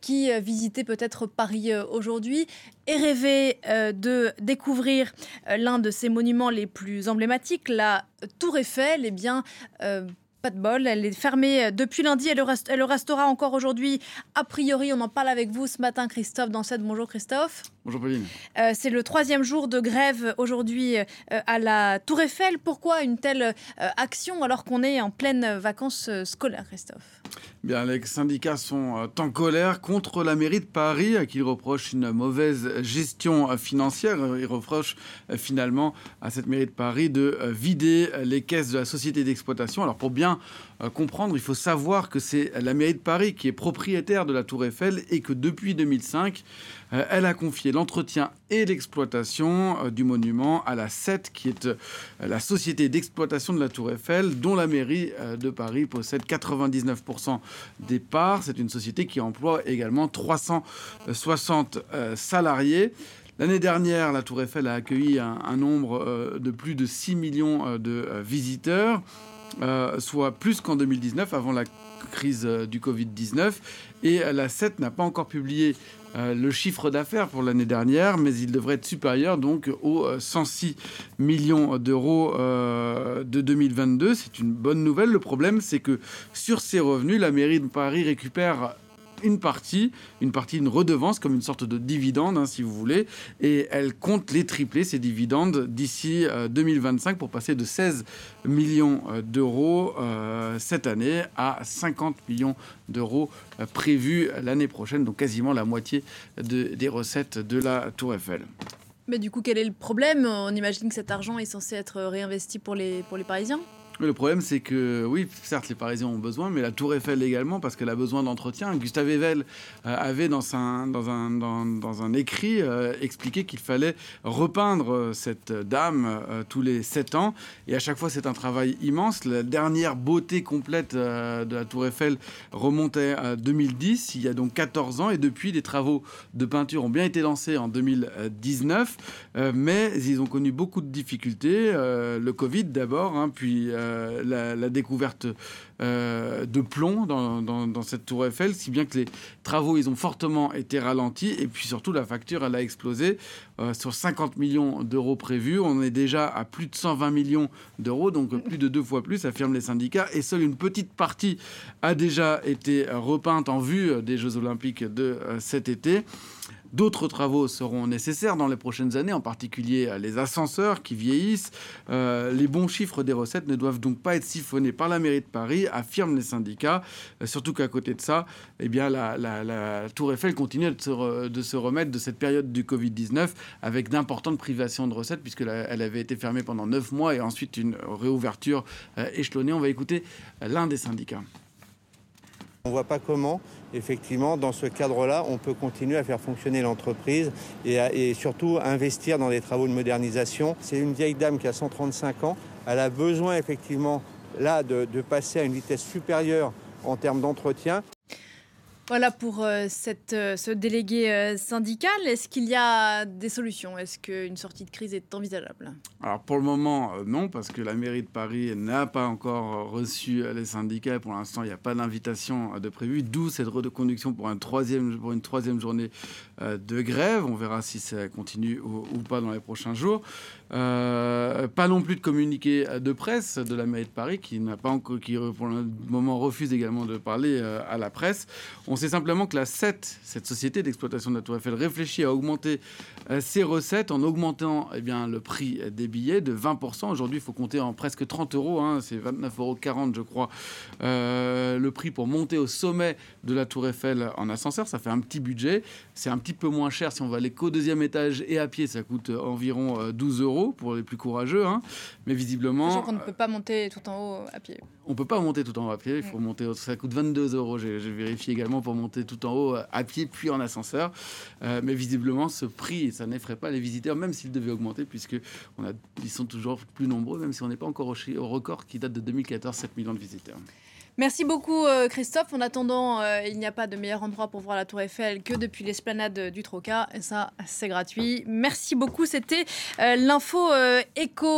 qui visitait peut-être Paris aujourd'hui et rêvait de découvrir l'un de ces monuments les plus emblématiques, la Tour Eiffel, eh bien, pas de bol, elle est fermée euh, depuis lundi, elle le, restera encore aujourd'hui. A priori, on en parle avec vous ce matin, Christophe Dansette. Bonjour Christophe. Bonjour Pauline. Euh, c'est le troisième jour de grève aujourd'hui euh, à la Tour Eiffel. Pourquoi une telle action alors qu'on est en pleine vacances scolaires, Christophe? Bien, les syndicats sont en colère contre la mairie de Paris, à qui ils reprochent une mauvaise gestion financière. Ils reprochent finalement à cette mairie de Paris de vider les caisses de la société d'exploitation. Alors pour bien euh, comprendre, il faut savoir que c'est la mairie de Paris qui est propriétaire de la Tour Eiffel et que depuis 2005, euh, elle a confié l'entretien et l'exploitation euh, du monument à la SET, qui est la société d'exploitation de la Tour Eiffel, dont la mairie de Paris possède 99% des parts. C'est une société qui emploie également 360 salariés. L'année dernière, la Tour Eiffel a accueilli un, nombre de plus de 6 millions de visiteurs. Euh, soit plus qu'en 2019, avant la crise euh, du Covid-19. Et la CET n'a pas encore publié euh, le chiffre d'affaires pour l'année dernière, mais il devrait être supérieur donc aux 106 millions d'euros de 2022. C'est une bonne nouvelle. Le problème, c'est que sur ces revenus, la mairie de Paris récupère une partie, une partie, une redevance, comme une sorte de dividende, hein, si vous voulez, et elle compte les tripler, ces dividendes, d'ici 2025 euh, pour passer de 16 millions euh, d'euros euh, cette année à 50 millions d'euros prévus l'année prochaine, donc quasiment la moitié des recettes de la Tour Eiffel. Mais du coup, quel est le problème? On imagine que cet argent est censé être réinvesti pour les, pour les Parisiens? Le problème, c'est que, oui, certes, les Parisiens ont besoin, mais la Tour Eiffel également, parce qu'elle a besoin d'entretien. Gustave Eiffel euh, avait, dans un, dans un, dans, un écrit, euh, expliqué qu'il fallait repeindre euh, cette dame tous les sept ans. Et à chaque fois, c'est un travail immense. La dernière beauté complète de la Tour Eiffel remontait à 2010, il y a donc 14 ans. Et depuis, les travaux de peinture ont bien été lancés en 2019, mais ils ont connu beaucoup de difficultés. le Covid d'abord, hein, puis euh, la, découverte euh, de plomb dans, cette tour Eiffel, si bien que les travaux, ils ont fortement été ralentis. Et puis surtout, la facture, elle a explosé. Euh, sur 50 millions d'euros prévus, on est déjà à plus de 120 millions d'euros, donc plus de deux fois plus, affirment les syndicats. Et seule une petite partie a déjà été repeinte en vue des Jeux olympiques de cet été. D'autres travaux seront nécessaires dans les prochaines années, en particulier euh, les ascenseurs qui vieillissent. Euh, les bons chiffres des recettes ne doivent donc pas être siphonnés par la mairie de Paris, affirment les syndicats. Euh, surtout qu'à côté de ça, eh bien, la, Tour Eiffel continue de se, remettre de cette période du Covid-19 avec d'importantes privations de recettes, puisqu'elle avait été fermée pendant neuf mois et ensuite une réouverture échelonnée. On va écouter l'un des syndicats. On ne voit pas comment, effectivement, dans ce cadre-là, on peut continuer à faire fonctionner l'entreprise et, surtout investir dans des travaux de modernisation. C'est une vieille dame qui a 135 ans. Elle a besoin, effectivement, là, de passer à une vitesse supérieure en termes d'entretien. Voilà pour euh, cette, euh, ce délégué euh, syndical. Est-ce qu'il y a des solutions? Est-ce qu'une sortie de crise est envisageable? Alors pour le moment, non, parce que la mairie de Paris n'a pas encore reçu les syndicats. Pour l'instant, il n'y a pas d'invitation de prévu, d'où cette reconduction pour, un pour une troisième journée de grève. On verra si ça continue ou, pas dans les prochains jours. pas non plus de communiqué de presse de la mairie de Paris, qui n'a pas encore, qui pour le moment refuse également de parler à la presse. On c'est simplement que la CET, cette société d'exploitation de la Tour Eiffel, réfléchit à augmenter euh, ses recettes en augmentant eh bien, le prix des billets de 20%. Aujourd'hui, il faut compter en presque 30 euros, hein, c'est 29,40 euros, je crois, euh, le prix pour monter au sommet de la Tour Eiffel en ascenseur. Ça fait un petit budget. C'est un petit peu moins cher si on va aller qu'au deuxième étage et à pied. Ça coûte environ 12 euh, euros pour les plus courageux. Hein. Mais visiblement. Sachant qu'on ne peut pas monter tout en haut à pied. On ne peut pas monter tout en haut à pied. Il faut monter. Ça coûte 22 euros. J'ai vérifié également pour monter tout en haut à pied puis en ascenseur. Euh, mais visiblement, ce prix, ça n'effraie pas les visiteurs, même s'il devait augmenter, puisque ils sont toujours plus nombreux, même si on n'est pas encore au, record qui date de 2014, 7 millions de visiteurs. Merci beaucoup euh, Christophe. En attendant, euh, il n'y a pas de meilleur endroit pour voir la Tour Eiffel que depuis l'esplanade du Troca. Et ça, c'est gratuit. Merci beaucoup. C'était l'info éco.